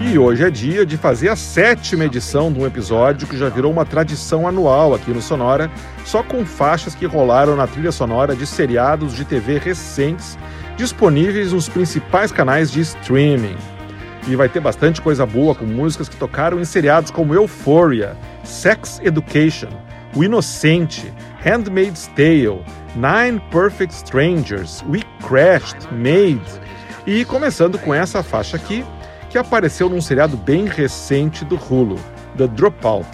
E hoje é dia de fazer a sétima edição de um episódio que já virou uma tradição anual aqui no Sonora, só com faixas que rolaram na trilha sonora de seriados de TV recentes, disponíveis nos principais canais de streaming. E vai ter bastante coisa boa com músicas que tocaram em seriados como Euphoria, Sex Education, O Inocente, Handmaid's Tale, Nine Perfect Strangers, We Crashed, Made. E começando com essa faixa aqui, que apareceu num seriado bem recente do Hulu, The Dropout.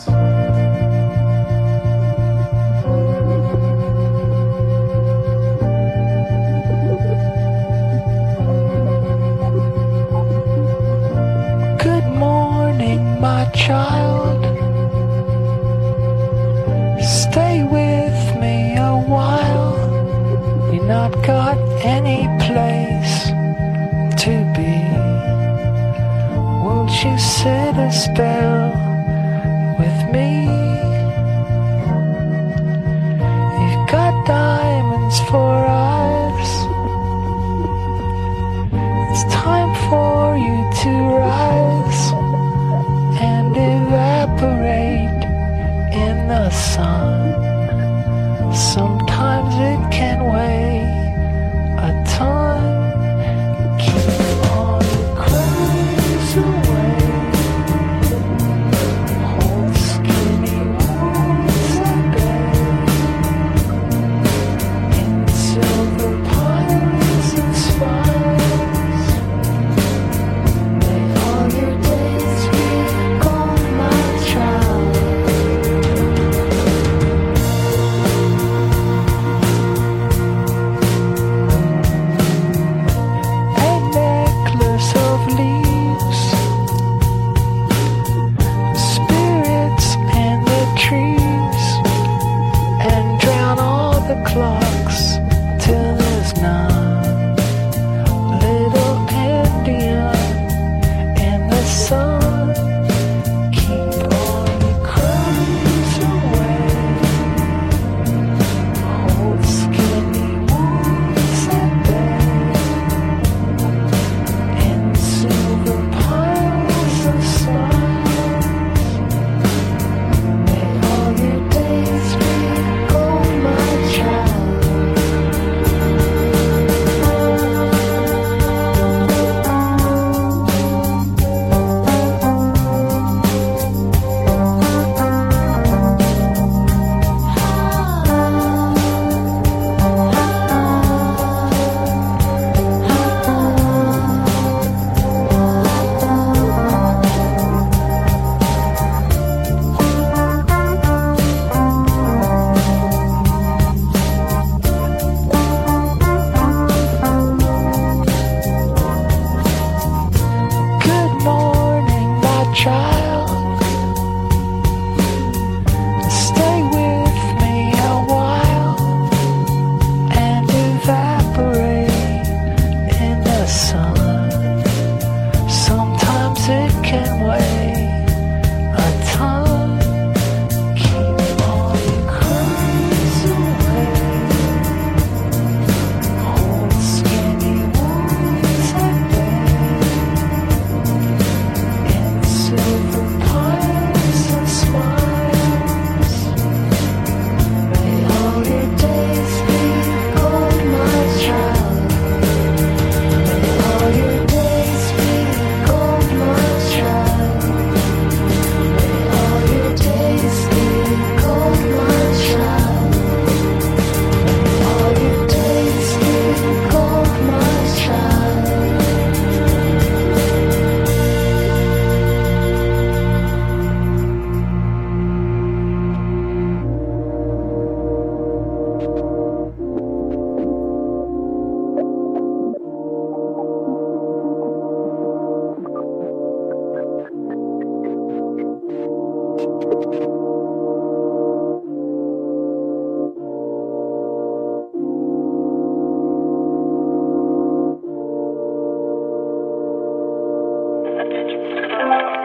Good morning, my child. Stay with me a while. You're not got any place sit a spell with me?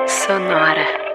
Sonora.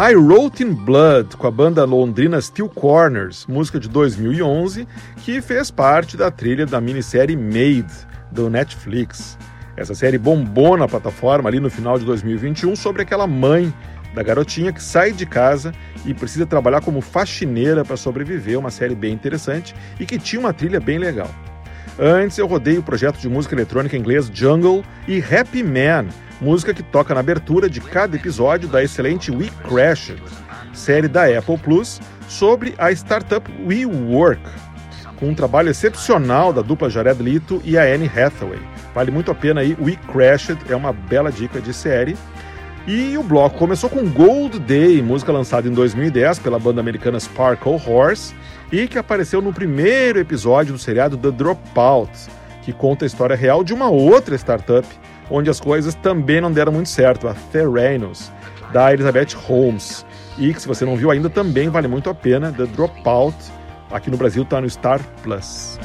I Wrote in Blood, com a banda londrina Steel Corners, música de 2011, que fez parte da trilha da minissérie Made, do Netflix. Essa série bombou na plataforma ali no final de 2021 sobre aquela mãe da garotinha que sai de casa e precisa trabalhar como faxineira para sobreviver, uma série bem interessante e que tinha uma trilha bem legal. Antes eu rodei o projeto de música eletrônica inglês Jungle e Happy Man, música que toca na abertura de cada episódio da excelente We Crashed, série da Apple Plus sobre a startup WeWork, com um trabalho excepcional da dupla Jared Leto e a Anne Hathaway. Vale muito a pena aí, We Crashed é uma bela dica de série. E o bloco começou com Gold Day, música lançada em 2010 pela banda americana Sparkle Horse e que apareceu no primeiro episódio do seriado The Dropout, que conta a história real de uma outra startup onde as coisas também não deram muito certo, a Theranos, da Elizabeth Holmes. E que se você não viu ainda, também vale muito a pena, The Dropout, aqui no Brasil está no Star Plus.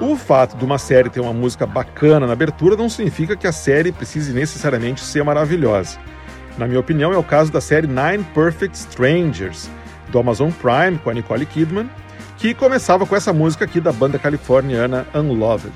O fato de uma série ter uma música bacana na abertura não significa que a série precise necessariamente ser maravilhosa. Na minha opinião, é o caso da série Nine Perfect Strangers, do Amazon Prime com a Nicole Kidman, que começava com essa música aqui da banda californiana Unloved.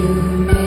you.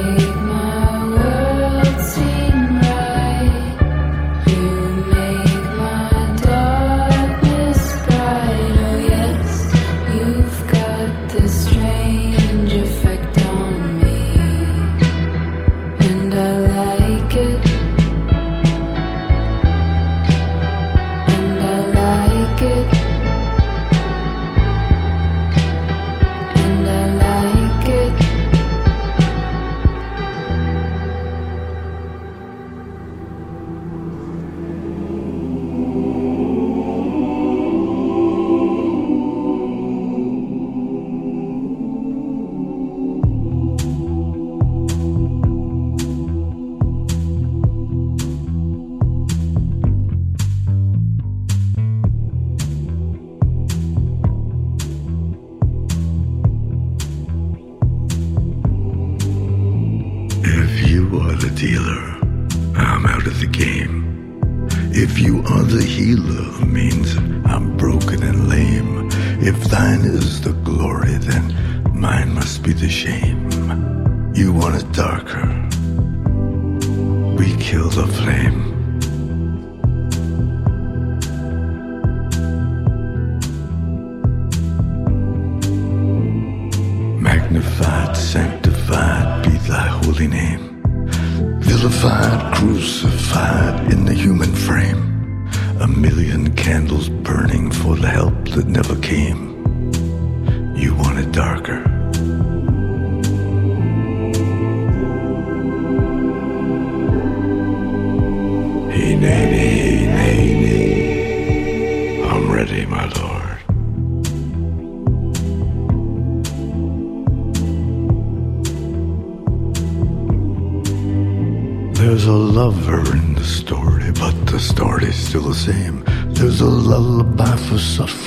was.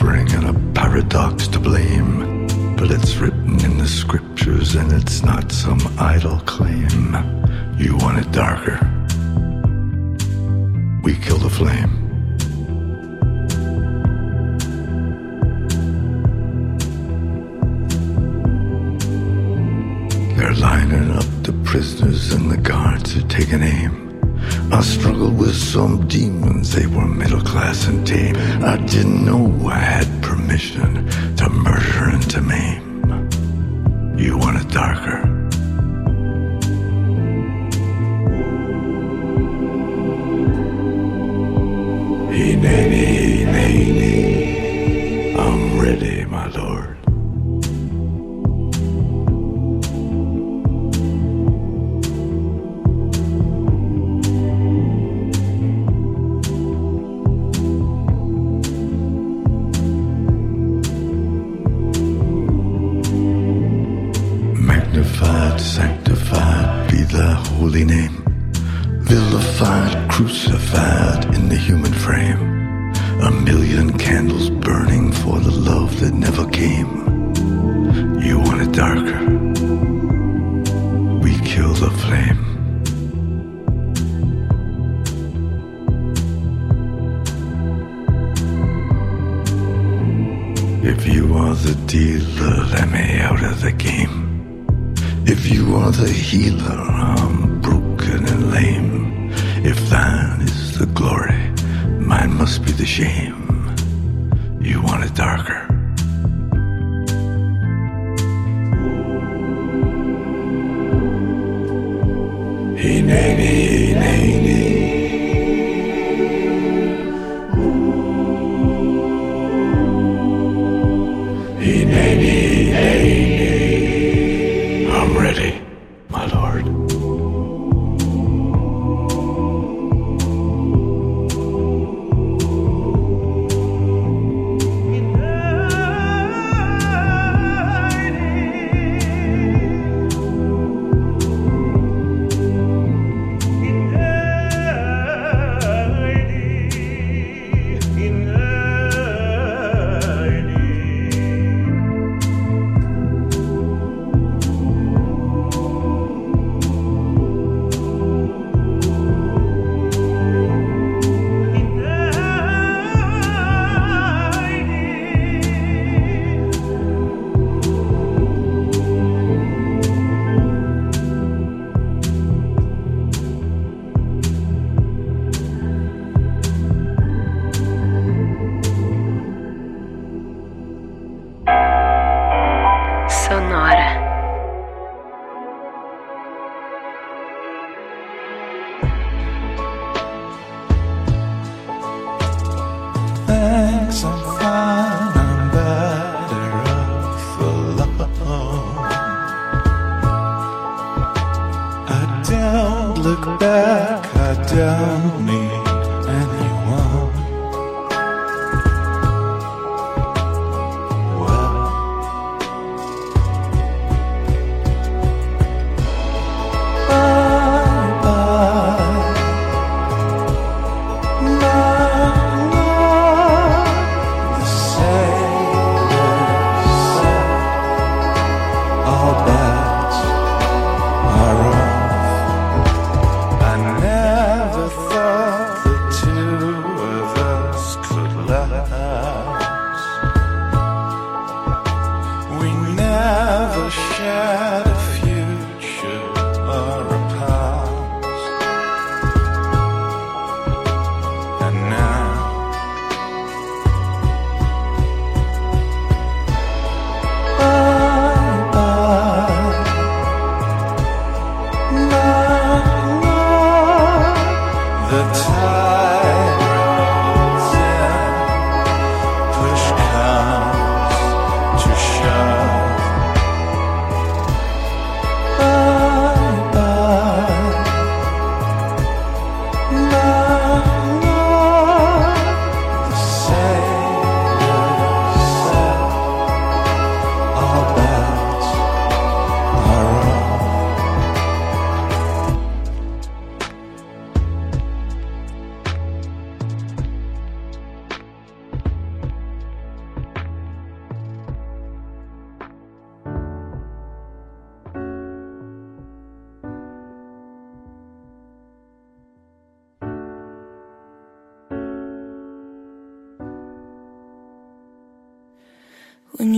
The healer. some fun.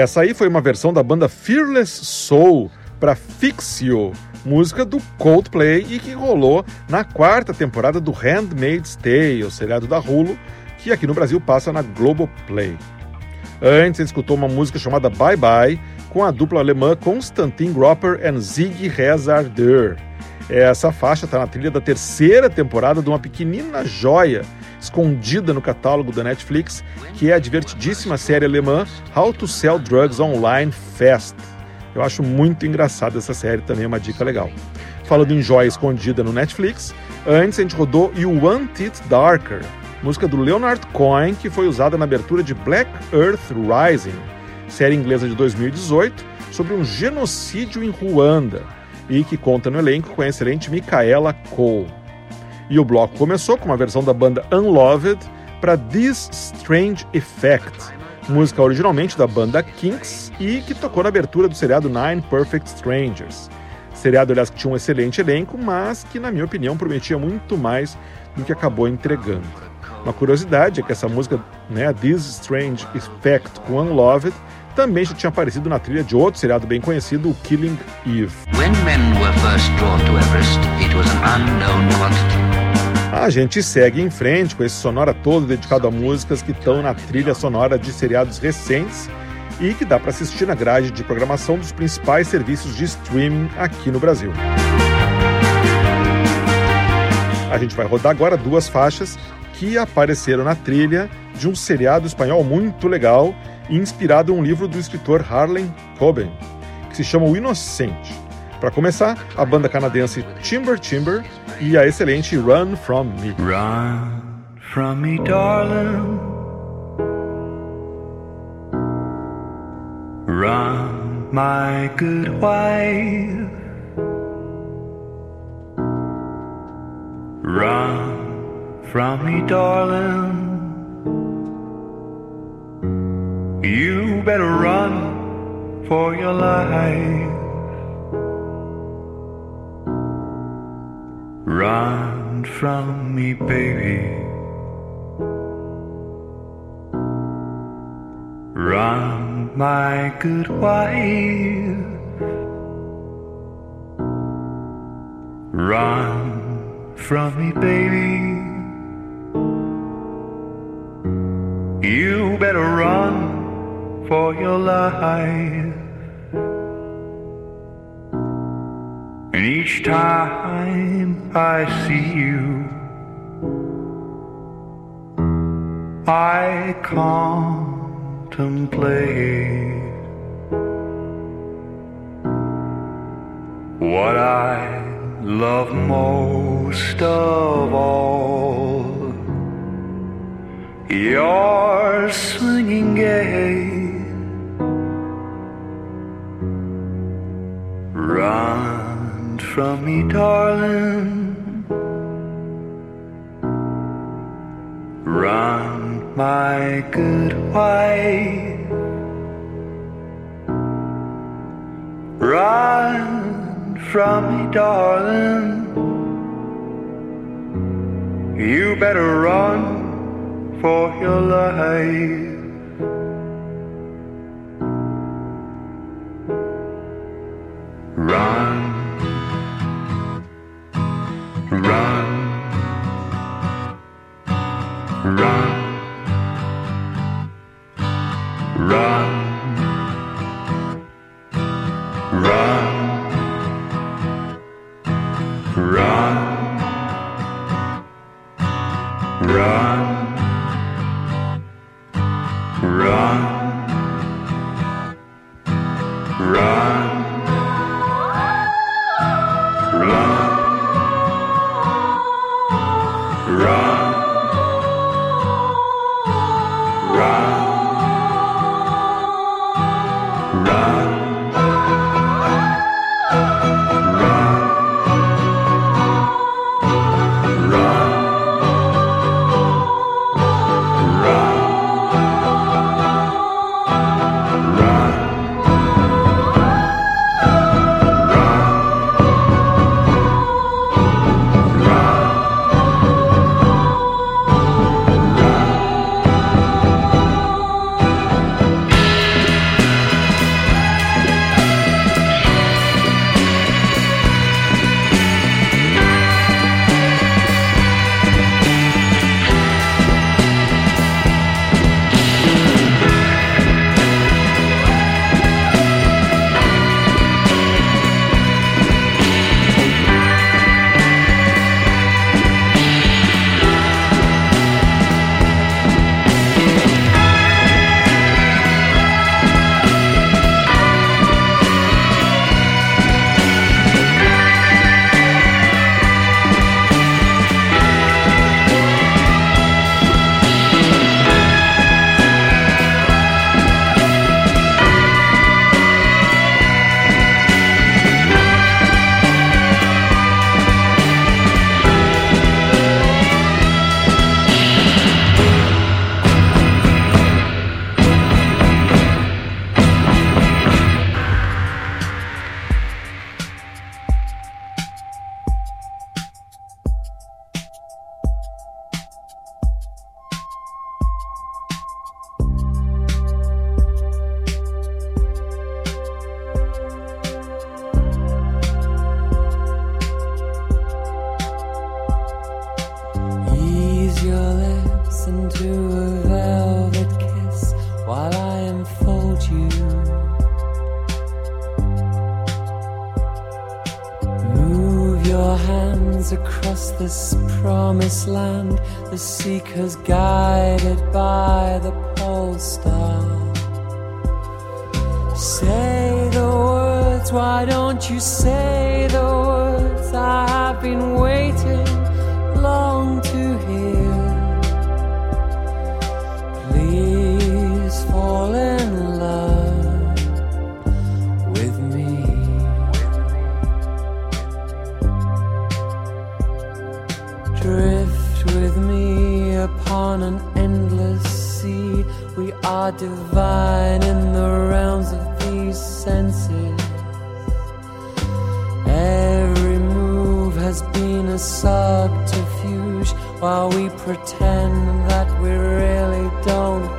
Essa aí foi uma versão da banda Fearless Soul para Fix You, música do Coldplay e que rolou na quarta temporada do Handmaid's Tale, o seriado da Hulu, que aqui no Brasil passa na Globoplay. Antes, ele escutou uma música chamada Bye Bye com a dupla alemã Konstantin Gropper e Ziggy Rezarder. Essa faixa está na trilha da terceira temporada de uma pequenina joia escondida no catálogo da Netflix, que é a divertidíssima série alemã How to Sell Drugs Online Fast. Eu acho muito engraçada essa série, também é uma dica legal. Falando em joia escondida no Netflix, antes a gente rodou You Want It Darker, música do Leonard Cohen, que foi usada na abertura de Black Earth Rising, série inglesa de 2018 sobre um genocídio em Ruanda e que conta no elenco com a excelente Micaela Cole. E o bloco começou com uma versão da banda Unloved para This Strange Effect, música originalmente da banda Kinks e que tocou na abertura do seriado Nine Perfect Strangers. Seriado, aliás, que tinha um excelente elenco, mas que, na minha opinião, prometia muito mais do que acabou entregando. Uma curiosidade é que essa música, né, This Strange Effect com Unloved, também já tinha aparecido na trilha de outro seriado bem conhecido, o Killing Eve. A gente segue em frente com esse sonora todo dedicado a músicas que estão na trilha sonora de seriados recentes e que dá para assistir na grade de programação dos principais serviços de streaming aqui no Brasil. A gente vai rodar agora duas faixas que apareceram na trilha de um seriado espanhol muito legal, inspirado em um livro do escritor Harlan Coben, que se chama O Inocente. Para começar, a banda canadense Timber Timber e a excelente Run From Me. Run from me, darling. Run, my good wife. Run from me, darling. You better run for your life. Run from me, baby. Run, my good wife. Run from me, baby. You better run for your life. And each time I see you, I contemplate what I love most of all. Your swinging gait. From me, darling. Run, my good wife. Run from me, darling. You better run for your life. The seekers guided by the pole star. Say the words, why don't you say? divine in the realms of these senses. Every move has been a subterfuge while we pretend that we really don't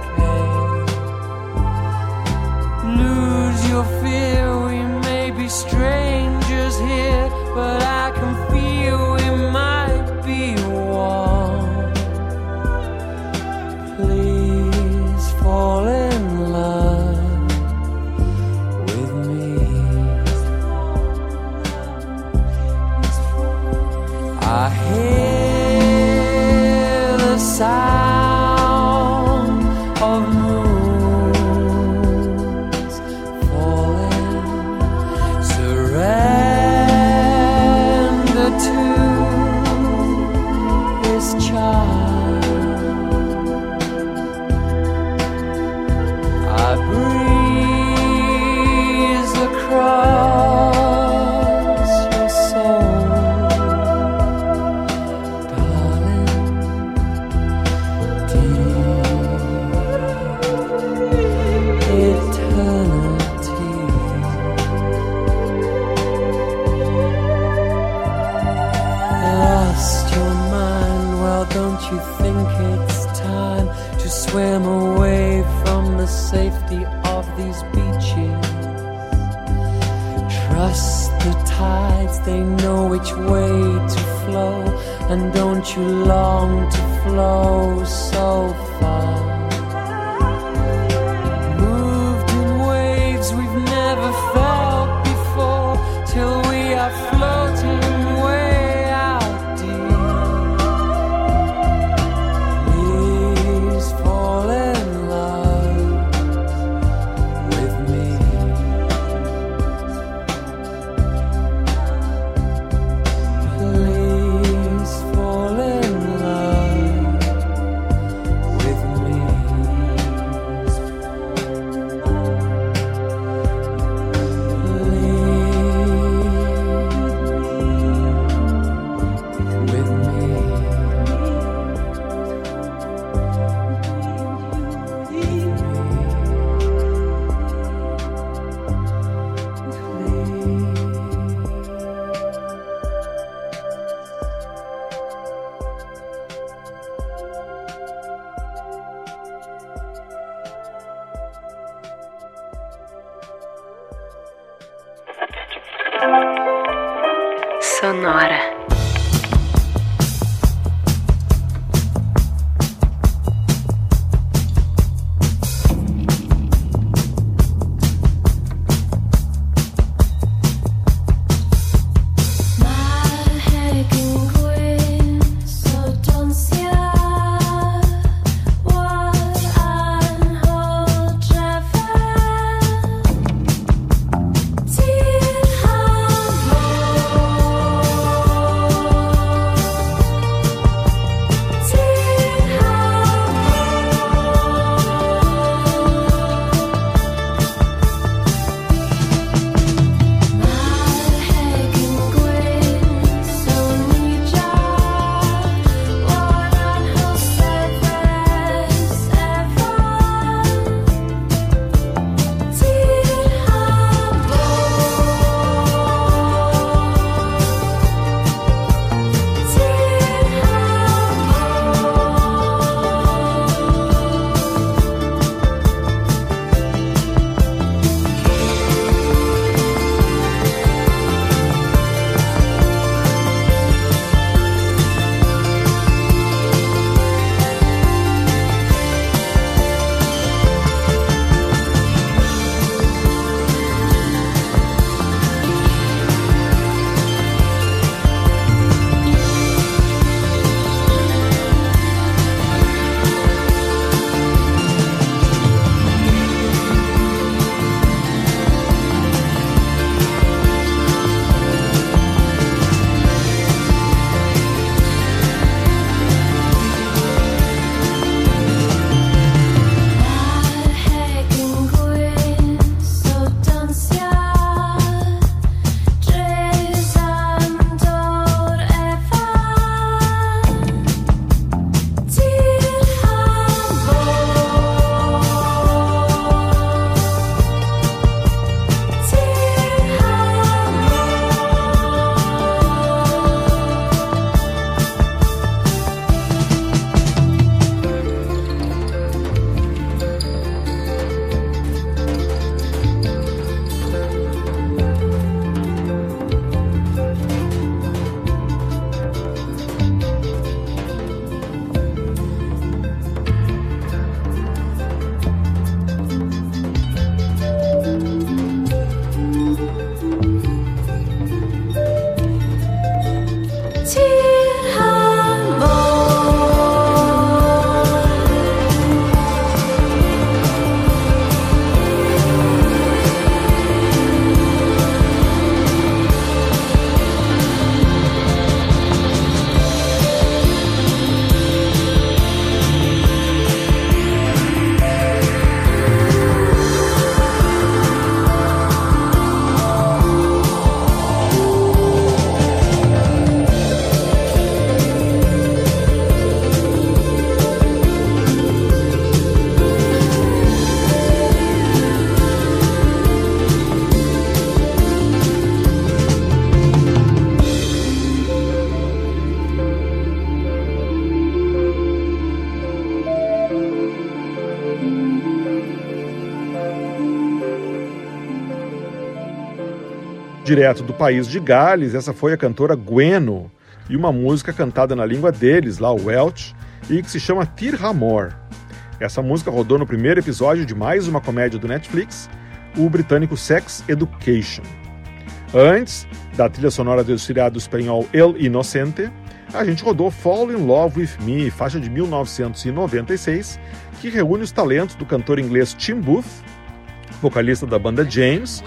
Direto do país de Gales, essa foi a cantora Gweno e uma música cantada na língua deles, lá o Welsh, e que se chama Tir Hamor. Essa música rodou no primeiro episódio de mais uma comédia do Netflix, o britânico Sex Education. Antes da trilha sonora do seriado espanhol El Inocente, a gente rodou Fall in Love with Me, faixa de 1996, que reúne os talentos do cantor inglês Tim Booth, vocalista da banda James,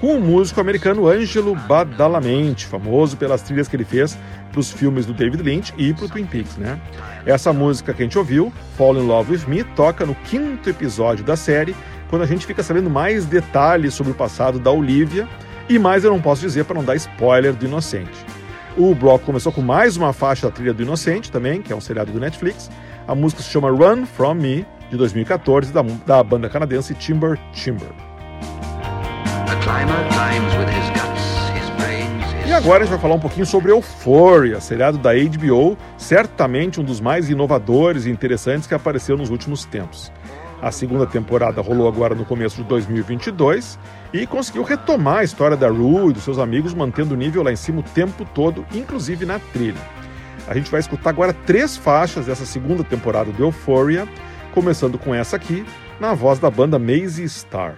com o músico americano Angelo Badalamenti, famoso pelas trilhas que ele fez para os filmes do David Lynch e para o Twin Peaks, né? Essa música que a gente ouviu, Fall in Love with Me, toca no quinto episódio da série, quando a gente fica sabendo mais detalhes sobre o passado da Olivia, e mais eu não posso dizer para não dar spoiler do Inocente. O bloco começou com mais uma faixa da trilha do Inocente também, que é um seriado do Netflix. A música se chama Run From Me, de 2014, da, da banda canadense Timber Timber. E agora a gente vai falar um pouquinho sobre Euphoria, seriado da HBO, certamente um dos mais inovadores e interessantes que apareceu nos últimos tempos. A segunda temporada rolou agora no começo de 2022 e conseguiu retomar a história da Rue e dos seus amigos, mantendo o nível lá em cima o tempo todo, inclusive na trilha. A gente vai escutar agora três faixas dessa segunda temporada do Euphoria, começando com essa aqui, na voz da banda Maisie Star.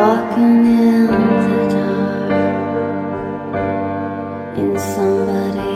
walking in the dark in somebody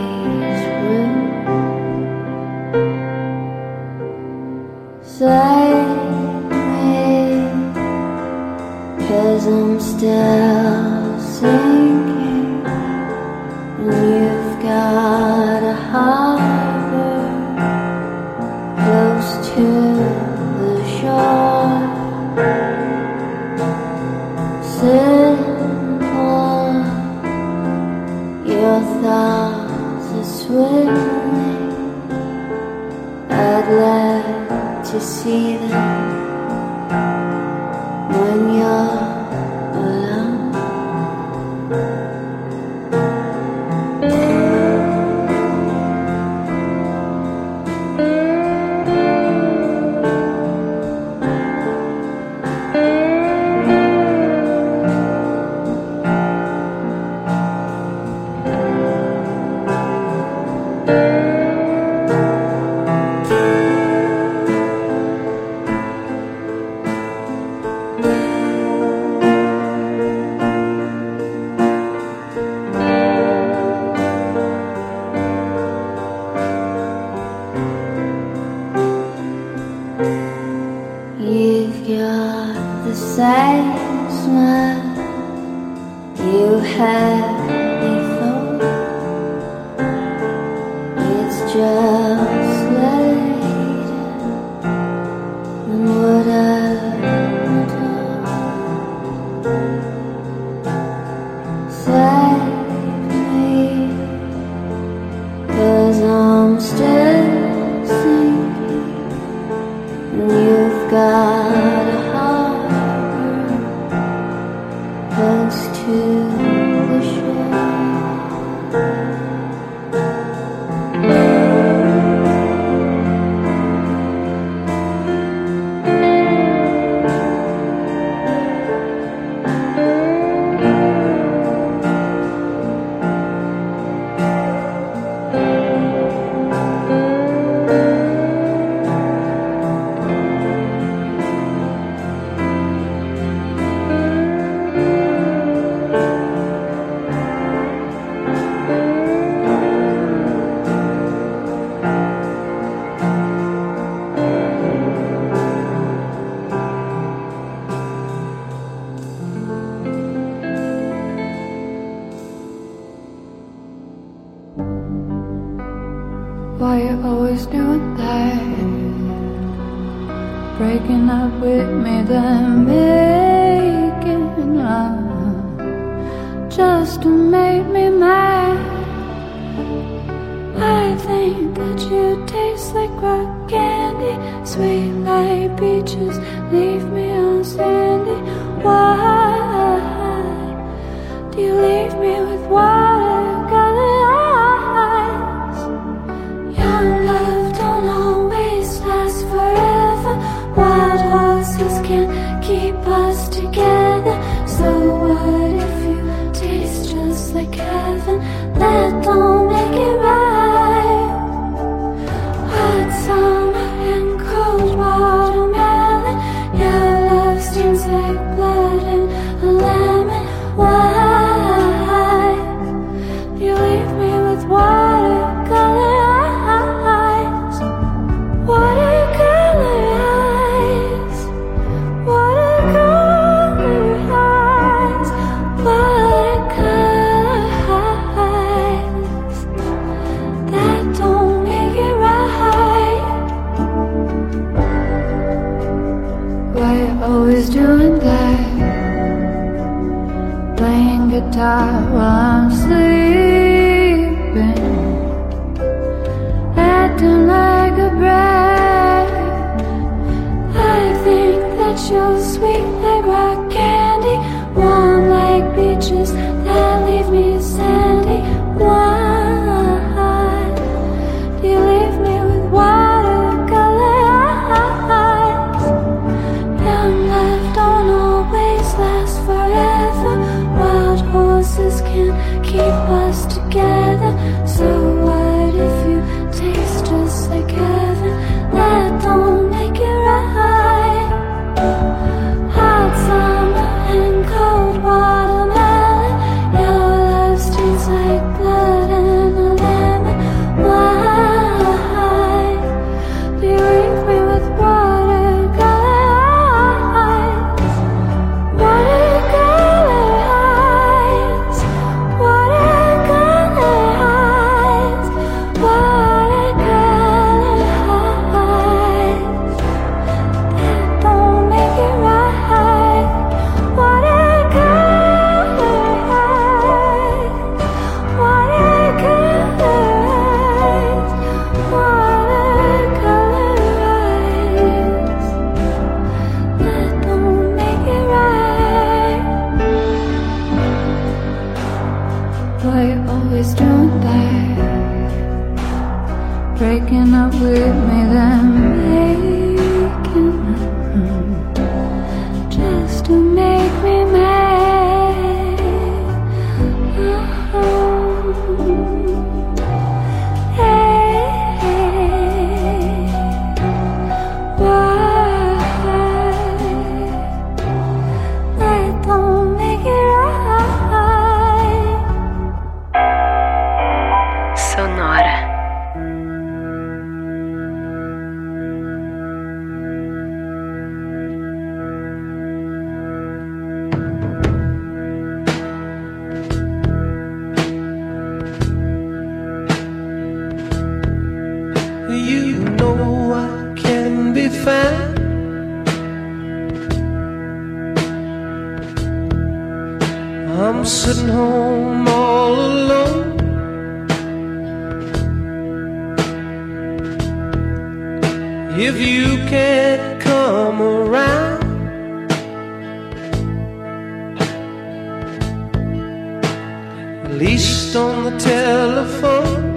least on the telephone.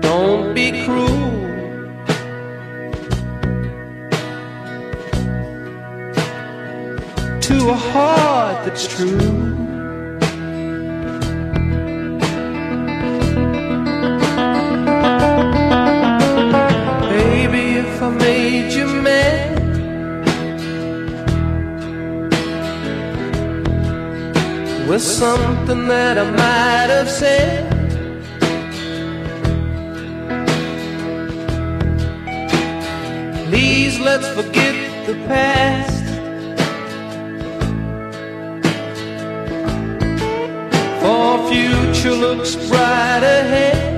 Don't be cruel. To a heart that's true. was something that I might have said. Please let's forget the past. For future looks bright ahead.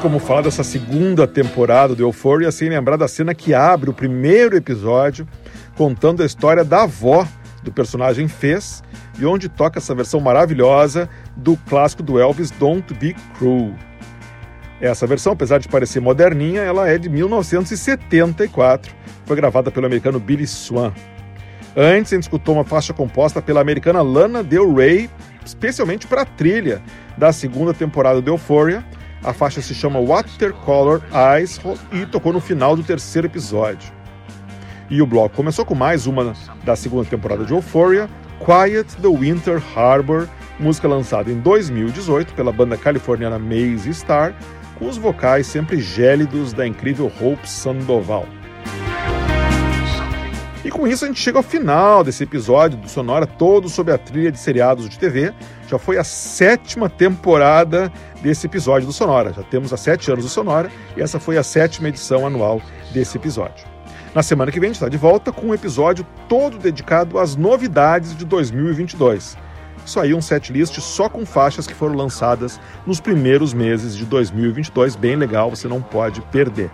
Como falar dessa segunda temporada do Euphoria sem lembrar da cena que abre o primeiro episódio, contando a história da avó do personagem Fez e onde toca essa versão maravilhosa do clássico do Elvis Don't Be Cruel. Essa versão, apesar de parecer moderninha, ela é de 1974, foi gravada pelo americano Billy Swan. Antes, a gente escutou uma faixa composta pela americana Lana Del Rey, especialmente para a trilha da segunda temporada do Euphoria. A faixa se chama Watercolor Eyes e tocou no final do terceiro episódio. E o bloco começou com mais uma da segunda temporada de Euphoria, Quiet the Winter Harbor, música lançada em 2018 pela banda californiana Maze Star, com os vocais sempre gélidos da incrível Hope Sandoval. E com isso a gente chega ao final desse episódio do Sonora, todo sobre a trilha de seriados de TV. Já foi a sétima temporada desse episódio do Sonora. Já temos há sete anos do Sonora e essa foi a sétima edição anual desse episódio. Na semana que vem a gente está de volta com um episódio todo dedicado às novidades de 2022. Isso aí, um setlist só com faixas que foram lançadas nos primeiros meses de 2022, bem legal, você não pode perder.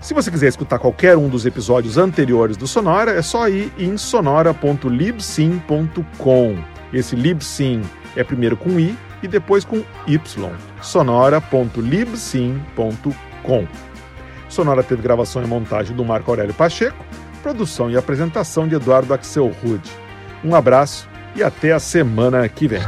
Se você quiser escutar qualquer um dos episódios anteriores do Sonora, é só ir em sonora.libsyn.com. Esse Libsyn é primeiro com i e depois com y. sonora.libsyn.com. Sonora teve gravação e montagem do Marco Aurélio Pacheco, produção e apresentação de Eduardo Axel Rude. Um abraço e até a semana que vem.